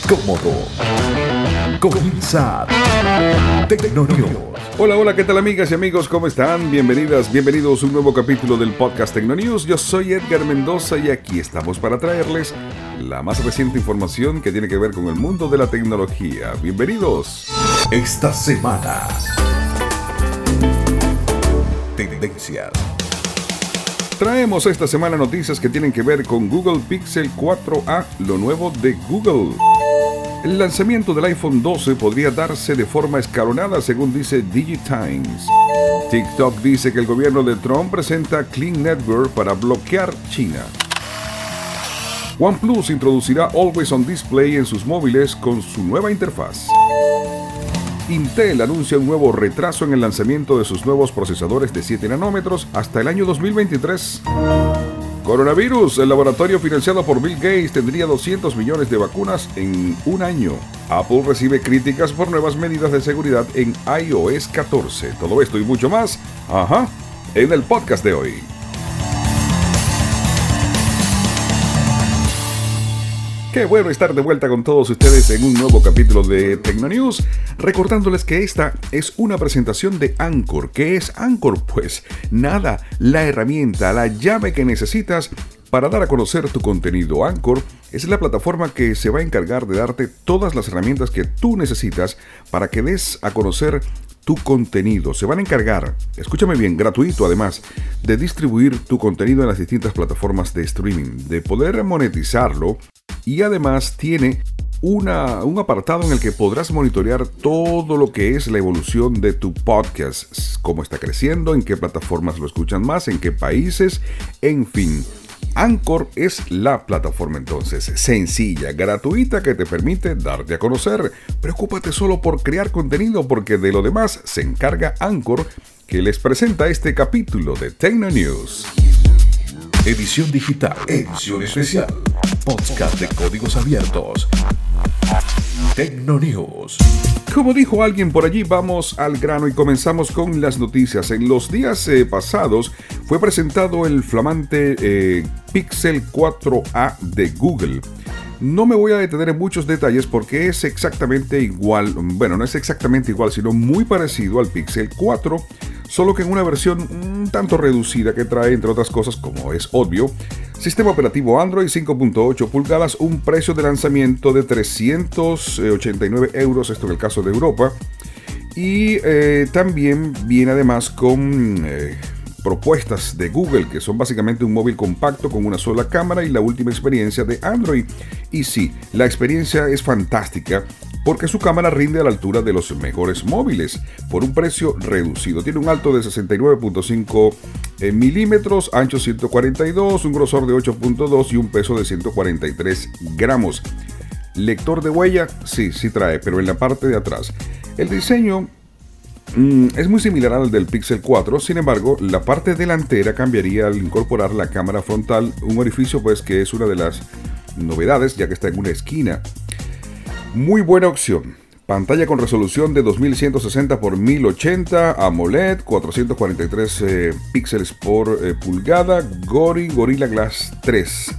Cómodo. Comienza Tecnonews. Hola, hola, ¿qué tal amigas y amigos? ¿Cómo están? Bienvenidas, bienvenidos a un nuevo capítulo del podcast Tecnonews. Yo soy Edgar Mendoza y aquí estamos para traerles la más reciente información que tiene que ver con el mundo de la tecnología. Bienvenidos. Esta semana. Tendencias. Traemos esta semana noticias que tienen que ver con Google Pixel 4a, lo nuevo de Google. El lanzamiento del iPhone 12 podría darse de forma escalonada, según dice DigiTimes. TikTok dice que el gobierno de Trump presenta Clean Network para bloquear China. OnePlus introducirá Always on Display en sus móviles con su nueva interfaz. Intel anuncia un nuevo retraso en el lanzamiento de sus nuevos procesadores de 7 nanómetros hasta el año 2023. Coronavirus, el laboratorio financiado por Bill Gates tendría 200 millones de vacunas en un año. Apple recibe críticas por nuevas medidas de seguridad en iOS 14. Todo esto y mucho más, ajá, en el podcast de hoy. Qué bueno estar de vuelta con todos ustedes en un nuevo capítulo de Tecnonews, recordándoles que esta es una presentación de Anchor. ¿Qué es Anchor? Pues nada, la herramienta, la llave que necesitas para dar a conocer tu contenido. Anchor es la plataforma que se va a encargar de darte todas las herramientas que tú necesitas para que des a conocer tu contenido. Se van a encargar, escúchame bien, gratuito además, de distribuir tu contenido en las distintas plataformas de streaming, de poder monetizarlo y además tiene una, un apartado en el que podrás monitorear todo lo que es la evolución de tu podcast, cómo está creciendo, en qué plataformas lo escuchan más, en qué países, en fin. Anchor es la plataforma entonces sencilla, gratuita que te permite darte a conocer. Preocúpate solo por crear contenido porque de lo demás se encarga Anchor que les presenta este capítulo de Tecno News. Edición digital, edición especial, podcast de códigos abiertos. Tecnonews. Como dijo alguien por allí, vamos al grano y comenzamos con las noticias. En los días eh, pasados fue presentado el flamante eh, Pixel 4a de Google. No me voy a detener en muchos detalles porque es exactamente igual, bueno, no es exactamente igual, sino muy parecido al Pixel 4 solo que en una versión un tanto reducida que trae, entre otras cosas, como es obvio, sistema operativo Android 5.8 pulgadas, un precio de lanzamiento de 389 euros, esto en el caso de Europa, y eh, también viene además con... Eh, propuestas de Google, que son básicamente un móvil compacto con una sola cámara y la última experiencia de Android. Y sí, la experiencia es fantástica porque su cámara rinde a la altura de los mejores móviles por un precio reducido. Tiene un alto de 69.5 eh, milímetros, ancho 142, un grosor de 8.2 y un peso de 143 gramos. Lector de huella, sí, sí trae, pero en la parte de atrás. El diseño es muy similar al del Pixel 4, sin embargo, la parte delantera cambiaría al incorporar la cámara frontal, un orificio pues que es una de las novedades ya que está en una esquina. Muy buena opción. Pantalla con resolución de 2160 x 1080, AMOLED, 443 eh, píxeles por eh, pulgada, Gori Gorilla Glass 3.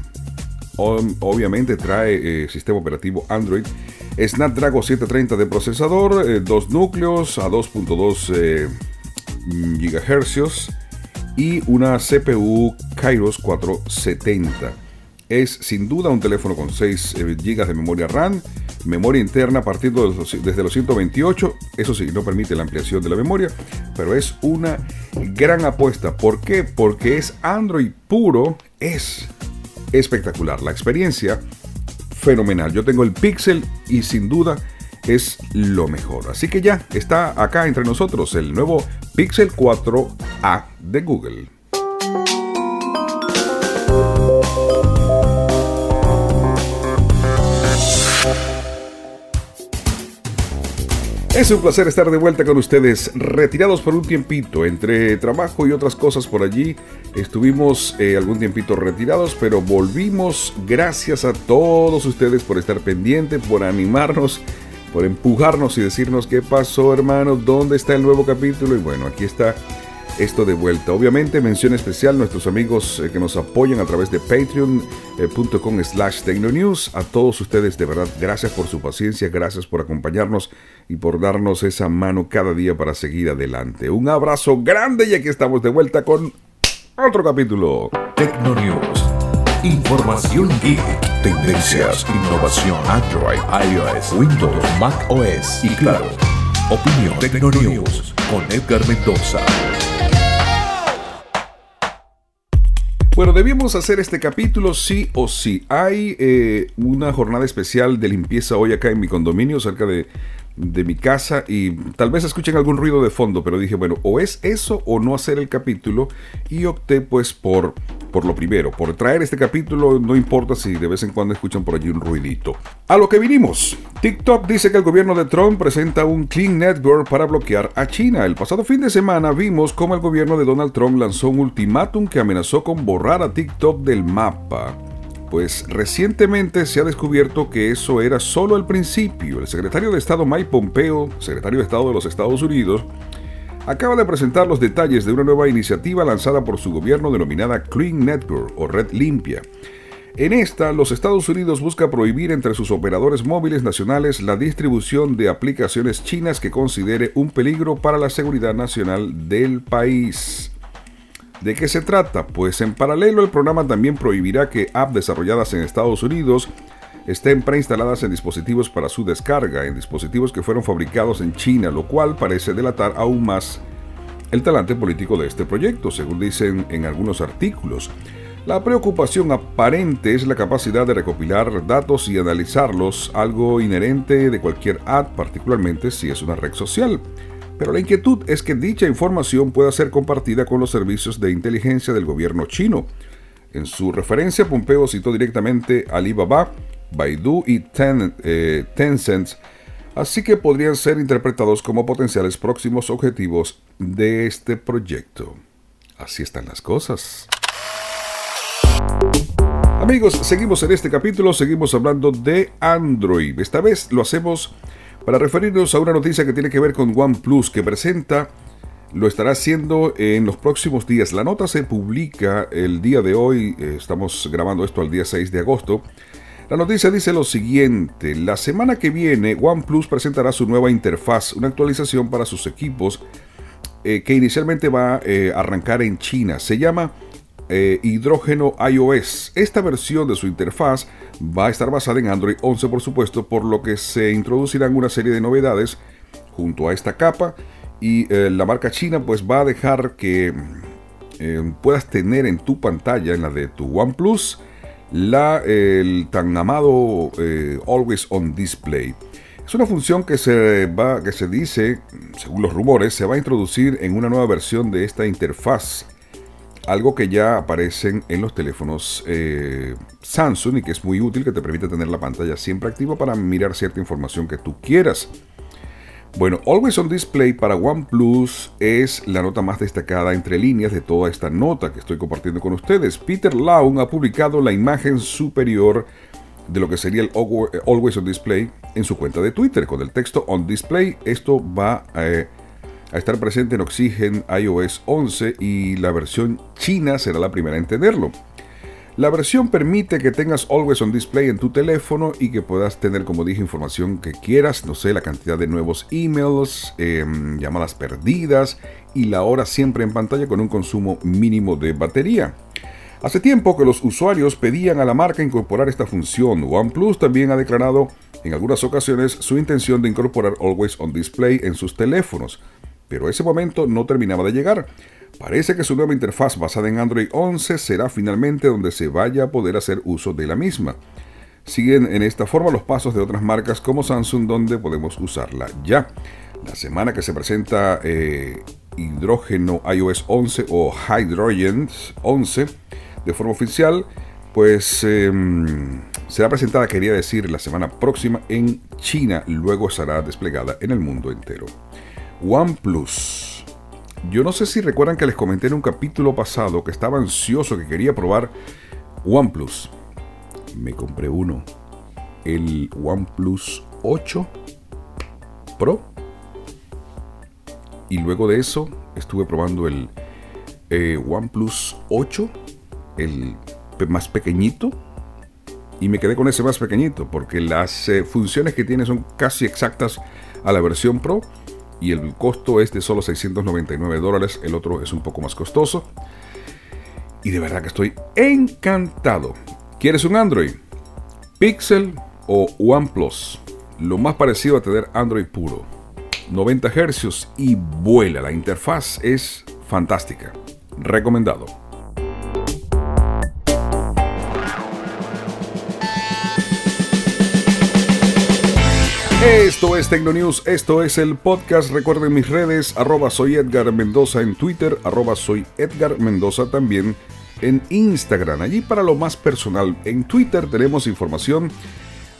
obviamente trae eh, sistema operativo Android, Snapdragon 730 de procesador, dos núcleos a 2.2 GHz y una CPU Kairos 470. Es sin duda un teléfono con 6 GB de memoria RAM, memoria interna partiendo desde los 128. Eso sí, no permite la ampliación de la memoria, pero es una gran apuesta. ¿Por qué? Porque es Android puro, es espectacular. La experiencia, fenomenal. Yo tengo el Pixel y sin duda es lo mejor. Así que ya está acá entre nosotros el nuevo Pixel 4a de Google. Es un placer estar de vuelta con ustedes, retirados por un tiempito, entre trabajo y otras cosas por allí. Estuvimos eh, algún tiempito retirados, pero volvimos gracias a todos ustedes por estar pendientes, por animarnos, por empujarnos y decirnos qué pasó hermanos, dónde está el nuevo capítulo. Y bueno, aquí está esto de vuelta. Obviamente, mención especial a nuestros amigos eh, que nos apoyan a través de patreon.com eh, slash tecnonews. A todos ustedes, de verdad, gracias por su paciencia, gracias por acompañarnos y por darnos esa mano cada día para seguir adelante. Un abrazo grande y aquí estamos de vuelta con otro capítulo. Tecnonews. Información geek. Tendencias, innovación, Android, iOS, Windows, Mac OS y claro, opinión Tecnonews con Edgar Mendoza. Bueno, debíamos hacer este capítulo sí o sí. Hay eh, una jornada especial de limpieza hoy acá en mi condominio, cerca de de mi casa y tal vez escuchen algún ruido de fondo, pero dije, bueno, o es eso o no hacer el capítulo y opté pues por, por lo primero, por traer este capítulo, no importa si de vez en cuando escuchan por allí un ruidito. A lo que vinimos. TikTok dice que el gobierno de Trump presenta un Clean Network para bloquear a China. El pasado fin de semana vimos cómo el gobierno de Donald Trump lanzó un ultimátum que amenazó con borrar a TikTok del mapa pues recientemente se ha descubierto que eso era solo el principio. El secretario de Estado Mike Pompeo, secretario de Estado de los Estados Unidos, acaba de presentar los detalles de una nueva iniciativa lanzada por su gobierno denominada Clean Network o Red Limpia. En esta, los Estados Unidos busca prohibir entre sus operadores móviles nacionales la distribución de aplicaciones chinas que considere un peligro para la seguridad nacional del país. ¿De qué se trata? Pues en paralelo el programa también prohibirá que apps desarrolladas en Estados Unidos estén preinstaladas en dispositivos para su descarga, en dispositivos que fueron fabricados en China, lo cual parece delatar aún más el talante político de este proyecto, según dicen en algunos artículos. La preocupación aparente es la capacidad de recopilar datos y analizarlos, algo inherente de cualquier app, particularmente si es una red social. Pero la inquietud es que dicha información pueda ser compartida con los servicios de inteligencia del gobierno chino. En su referencia, Pompeo citó directamente Alibaba, Baidu y eh, Tencent, así que podrían ser interpretados como potenciales próximos objetivos de este proyecto. Así están las cosas. Amigos, seguimos en este capítulo, seguimos hablando de Android. Esta vez lo hacemos para referirnos a una noticia que tiene que ver con OnePlus que presenta, lo estará haciendo en los próximos días. La nota se publica el día de hoy, eh, estamos grabando esto al día 6 de agosto. La noticia dice lo siguiente, la semana que viene OnePlus presentará su nueva interfaz, una actualización para sus equipos eh, que inicialmente va eh, a arrancar en China. Se llama eh, hidrógeno iOS. Esta versión de su interfaz va a estar basada en Android 11 por supuesto, por lo que se introducirán una serie de novedades junto a esta capa y la marca china pues va a dejar que puedas tener en tu pantalla, en la de tu OnePlus, la, el tan amado Always On Display. Es una función que se, va, que se dice, según los rumores, se va a introducir en una nueva versión de esta interfaz algo que ya aparecen en los teléfonos eh, Samsung y que es muy útil, que te permite tener la pantalla siempre activa para mirar cierta información que tú quieras. Bueno, Always on Display para OnePlus es la nota más destacada entre líneas de toda esta nota que estoy compartiendo con ustedes. Peter Lau ha publicado la imagen superior de lo que sería el Always on Display en su cuenta de Twitter con el texto On Display. Esto va a... Eh, a estar presente en Oxygen iOS 11 y la versión china será la primera en tenerlo. La versión permite que tengas Always on Display en tu teléfono y que puedas tener, como dije, información que quieras, no sé, la cantidad de nuevos emails, em, llamadas perdidas y la hora siempre en pantalla con un consumo mínimo de batería. Hace tiempo que los usuarios pedían a la marca incorporar esta función. OnePlus también ha declarado en algunas ocasiones su intención de incorporar Always on Display en sus teléfonos pero ese momento no terminaba de llegar. Parece que su nueva interfaz basada en Android 11 será finalmente donde se vaya a poder hacer uso de la misma. Siguen en esta forma los pasos de otras marcas como Samsung donde podemos usarla ya. La semana que se presenta eh, Hidrógeno iOS 11 o Hydrogen 11 de forma oficial, pues em, será presentada, quería decir, la semana próxima en China, luego será desplegada en el mundo entero. OnePlus. Yo no sé si recuerdan que les comenté en un capítulo pasado que estaba ansioso, que quería probar OnePlus. Me compré uno. El OnePlus 8 Pro. Y luego de eso estuve probando el eh, OnePlus 8, el más pequeñito, y me quedé con ese más pequeñito porque las eh, funciones que tiene son casi exactas a la versión Pro y el costo es de solo 699 dólares, el otro es un poco más costoso. Y de verdad que estoy encantado. ¿Quieres un Android? Pixel o OnePlus. Lo más parecido a tener Android puro. 90 Hz y vuela. La interfaz es fantástica. Recomendado. Esto es Tecnonews, esto es el podcast. Recuerden mis redes, arroba soy Edgar Mendoza en Twitter, arroba soy Edgar Mendoza también en Instagram. Allí para lo más personal. En Twitter tenemos información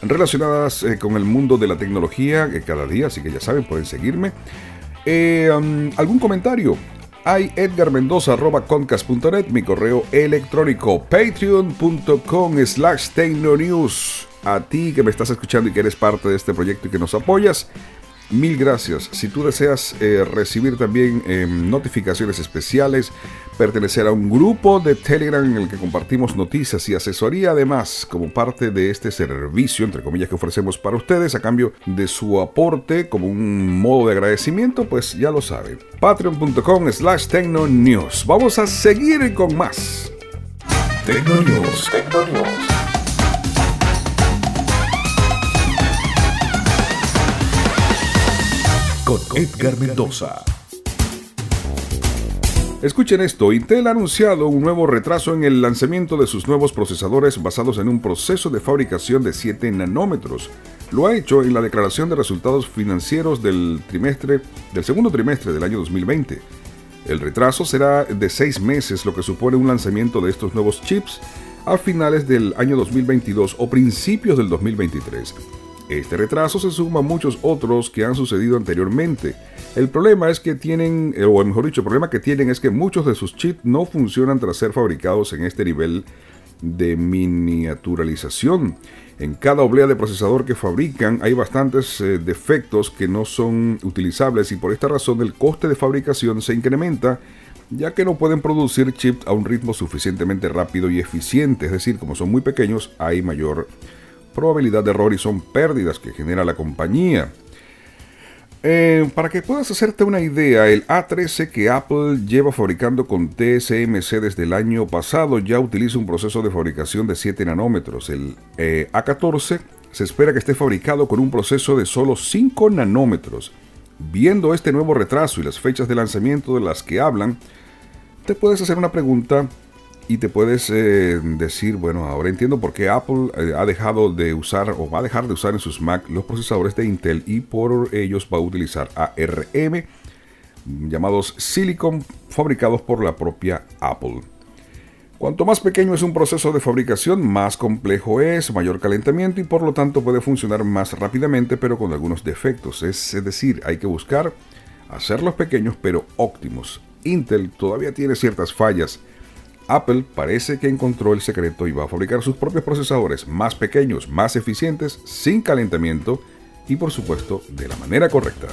relacionadas eh, con el mundo de la tecnología que cada día, así que ya saben, pueden seguirme. Eh, ¿Algún comentario? Hay mi correo electrónico, patreon.com slash tecnonews a ti que me estás escuchando y que eres parte de este proyecto y que nos apoyas. Mil gracias. Si tú deseas eh, recibir también em, notificaciones especiales, pertenecer a un grupo de Telegram en el que compartimos noticias y asesoría, además, como parte de este servicio, entre comillas, que ofrecemos para ustedes a cambio de su aporte como un modo de agradecimiento, pues ya lo saben. Patreon.com slash Tecnonews. Vamos a seguir con más. Tecnonews. Tecnonews. Edgar Mendoza. Escuchen esto, Intel ha anunciado un nuevo retraso en el lanzamiento de sus nuevos procesadores basados en un proceso de fabricación de 7 nanómetros. Lo ha hecho en la declaración de resultados financieros del trimestre del segundo trimestre del año 2020. El retraso será de 6 meses, lo que supone un lanzamiento de estos nuevos chips a finales del año 2022 o principios del 2023. Este retraso se suma a muchos otros que han sucedido anteriormente. El problema es que tienen, eh, o mejor dicho, el problema que tienen es que muchos de sus chips no funcionan tras ser fabricados en este nivel de miniaturalización. En cada oblea de procesador que fabrican hay bastantes eh, defectos que no son utilizables y por esta razón el coste de fabricación se incrementa ya que no pueden producir chips a un ritmo suficientemente rápido y eficiente, es decir, como son muy pequeños hay mayor probabilidad de error y son pérdidas que genera la compañía. Eh, para que puedas hacerte una idea, el A13 que Apple lleva fabricando con TSMC desde el año pasado ya utiliza un proceso de fabricación de 7 nanómetros. El eh, A14 se espera que esté fabricado con un proceso de solo 5 nanómetros. Viendo este nuevo retraso y las fechas de lanzamiento de las que hablan, te puedes hacer una pregunta y te puedes eh, decir, bueno, ahora entiendo por qué Apple eh, ha dejado de usar o va a dejar de usar en sus Mac los procesadores de Intel y por ellos va a utilizar ARM llamados Silicon fabricados por la propia Apple. Cuanto más pequeño es un proceso de fabricación, más complejo es, mayor calentamiento y por lo tanto puede funcionar más rápidamente pero con algunos defectos. Es decir, hay que buscar hacerlos pequeños pero óptimos. Intel todavía tiene ciertas fallas Apple parece que encontró el secreto y va a fabricar sus propios procesadores más pequeños, más eficientes, sin calentamiento y por supuesto de la manera correcta.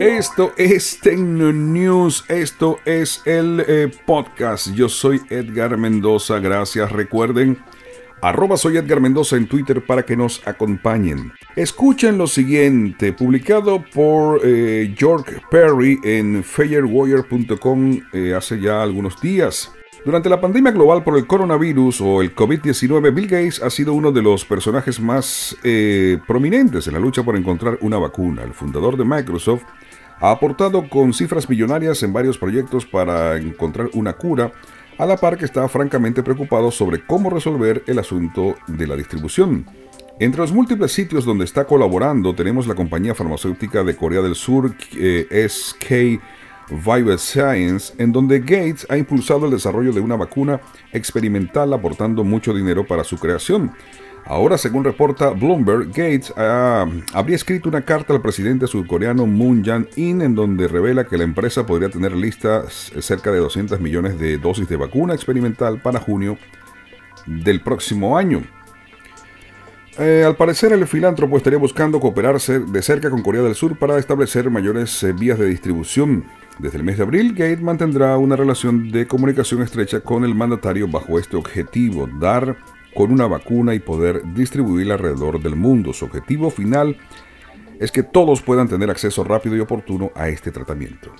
Esto es Tecno News, esto es el eh, podcast. Yo soy Edgar Mendoza, gracias. Recuerden Arroba soy Edgar Mendoza en Twitter para que nos acompañen. Escuchen lo siguiente, publicado por eh, Perry en firewire.com eh, hace ya algunos días. Durante la pandemia global por el coronavirus o el COVID-19, Bill Gates ha sido uno de los personajes más eh, prominentes en la lucha por encontrar una vacuna. El fundador de Microsoft ha aportado con cifras millonarias en varios proyectos para encontrar una cura a la par que está francamente preocupado sobre cómo resolver el asunto de la distribución. Entre los múltiples sitios donde está colaborando tenemos la compañía farmacéutica de Corea del Sur eh, SK Bioscience, en donde Gates ha impulsado el desarrollo de una vacuna experimental aportando mucho dinero para su creación. Ahora, según reporta Bloomberg, Gates ah, habría escrito una carta al presidente surcoreano Moon Jae-in en donde revela que la empresa podría tener listas cerca de 200 millones de dosis de vacuna experimental para junio del próximo año. Eh, al parecer el filántropo estaría buscando cooperarse de cerca con Corea del Sur para establecer mayores eh, vías de distribución. Desde el mes de abril, Gate mantendrá una relación de comunicación estrecha con el mandatario bajo este objetivo, dar con una vacuna y poder distribuirla alrededor del mundo. Su objetivo final es que todos puedan tener acceso rápido y oportuno a este tratamiento.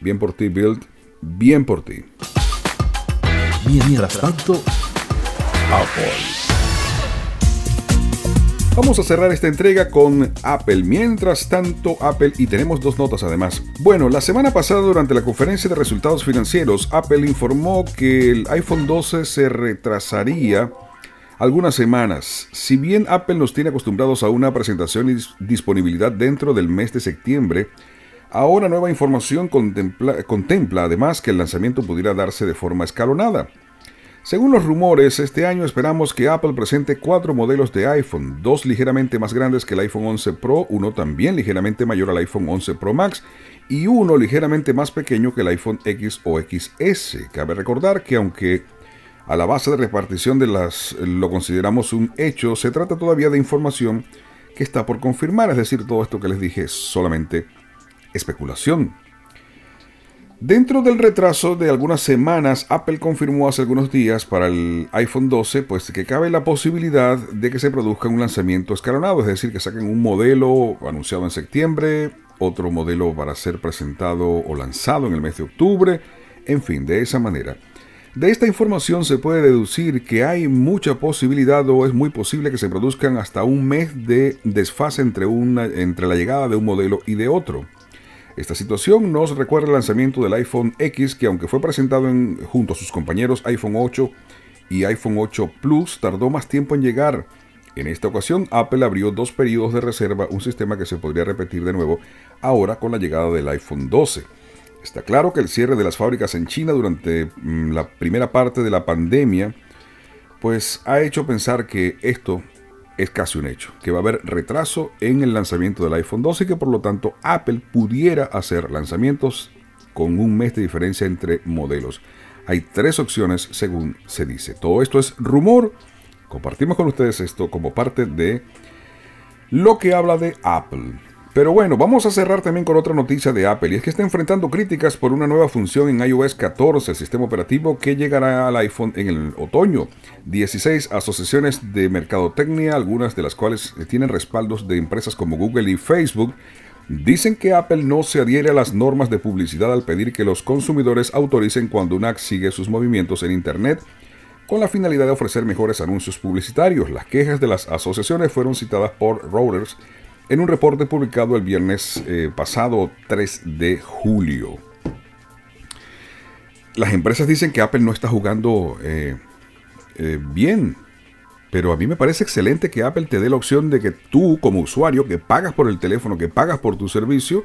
Bien por ti, Build. Bien por ti. Mientras tanto, Apple. Vamos a cerrar esta entrega con Apple. Mientras tanto, Apple, y tenemos dos notas además. Bueno, la semana pasada durante la conferencia de resultados financieros, Apple informó que el iPhone 12 se retrasaría algunas semanas. Si bien Apple nos tiene acostumbrados a una presentación y disponibilidad dentro del mes de septiembre, ahora nueva información contempla, contempla además que el lanzamiento pudiera darse de forma escalonada. Según los rumores, este año esperamos que Apple presente cuatro modelos de iPhone, dos ligeramente más grandes que el iPhone 11 Pro, uno también ligeramente mayor al iPhone 11 Pro Max y uno ligeramente más pequeño que el iPhone X o XS. Cabe recordar que aunque a la base de repartición de las lo consideramos un hecho, se trata todavía de información que está por confirmar, es decir, todo esto que les dije es solamente especulación. Dentro del retraso de algunas semanas, Apple confirmó hace algunos días para el iPhone 12 pues que cabe la posibilidad de que se produzca un lanzamiento escalonado, es decir, que saquen un modelo anunciado en septiembre, otro modelo para ser presentado o lanzado en el mes de octubre, en fin, de esa manera. De esta información se puede deducir que hay mucha posibilidad o es muy posible que se produzcan hasta un mes de desfase entre, una, entre la llegada de un modelo y de otro. Esta situación nos recuerda el lanzamiento del iPhone X que aunque fue presentado en, junto a sus compañeros iPhone 8 y iPhone 8 Plus, tardó más tiempo en llegar. En esta ocasión, Apple abrió dos periodos de reserva, un sistema que se podría repetir de nuevo ahora con la llegada del iPhone 12. Está claro que el cierre de las fábricas en China durante mm, la primera parte de la pandemia, pues ha hecho pensar que esto es casi un hecho, que va a haber retraso en el lanzamiento del iPhone 12 y que por lo tanto Apple pudiera hacer lanzamientos con un mes de diferencia entre modelos. Hay tres opciones según se dice. Todo esto es rumor. Compartimos con ustedes esto como parte de lo que habla de Apple. Pero bueno, vamos a cerrar también con otra noticia de Apple y es que está enfrentando críticas por una nueva función en iOS 14, el sistema operativo que llegará al iPhone en el otoño. 16 asociaciones de mercadotecnia, algunas de las cuales tienen respaldos de empresas como Google y Facebook, dicen que Apple no se adhiere a las normas de publicidad al pedir que los consumidores autoricen cuando una app sigue sus movimientos en Internet con la finalidad de ofrecer mejores anuncios publicitarios. Las quejas de las asociaciones fueron citadas por Reuters en un reporte publicado el viernes eh, pasado 3 de julio. Las empresas dicen que Apple no está jugando eh, eh, bien, pero a mí me parece excelente que Apple te dé la opción de que tú como usuario que pagas por el teléfono, que pagas por tu servicio,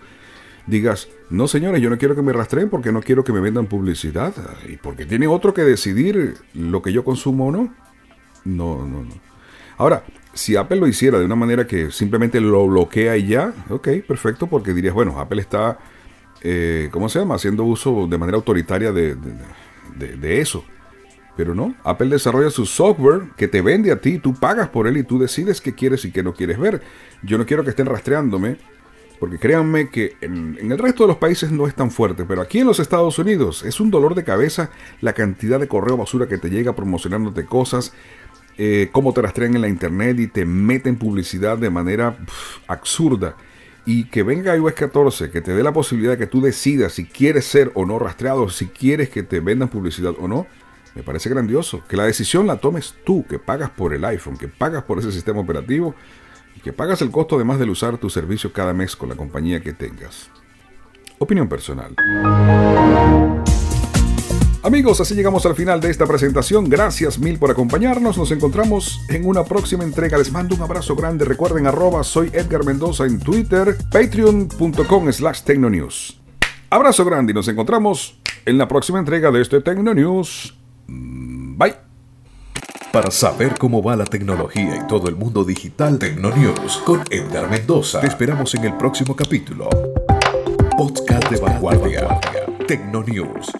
digas, no señores, yo no quiero que me rastreen porque no quiero que me vendan publicidad y porque tiene otro que decidir lo que yo consumo o no. No, no, no. Ahora, si Apple lo hiciera de una manera que simplemente lo bloquea y ya, ok, perfecto, porque dirías, bueno, Apple está, eh, ¿cómo se llama?, haciendo uso de manera autoritaria de, de, eso. Pero no, Apple desarrolla su software que te vende a ti, tú pagas por él y tú decides qué quieres y qué no quieres ver. Yo no quiero que estén rastreándome, porque créanme que en, en, el resto de los países no es tan fuerte, pero aquí en los Estados Unidos es un dolor de cabeza la cantidad de correo basura que te llega promocionándote cosas, eh, cómo te rastrean en la internet y te meten publicidad de manera absurda. Y que venga iOS 14, que te dé la posibilidad de que tú decidas si quieres ser o no rastreado, si quieres que te vendan publicidad o no, me parece grandioso. Que la decisión la tomes tú, que pagas por el iPhone, que pagas por ese sistema operativo y que pagas el costo además de usar tu servicio cada mes con la compañía que tengas. Opinión personal. Amigos, así llegamos al final de esta presentación. Gracias mil por acompañarnos. Nos encontramos en una próxima entrega. Les mando un abrazo grande. Recuerden arroba soy Edgar Mendoza en Twitter, patreon.com slash tecnonews. Abrazo grande y nos encontramos en la próxima entrega de este Tecnonews. Mm, bye. Para saber cómo va la tecnología y todo el mundo digital, Tecnonews con Edgar Mendoza. Te esperamos en el próximo capítulo. Podcast de vanguardia. Tecnonews.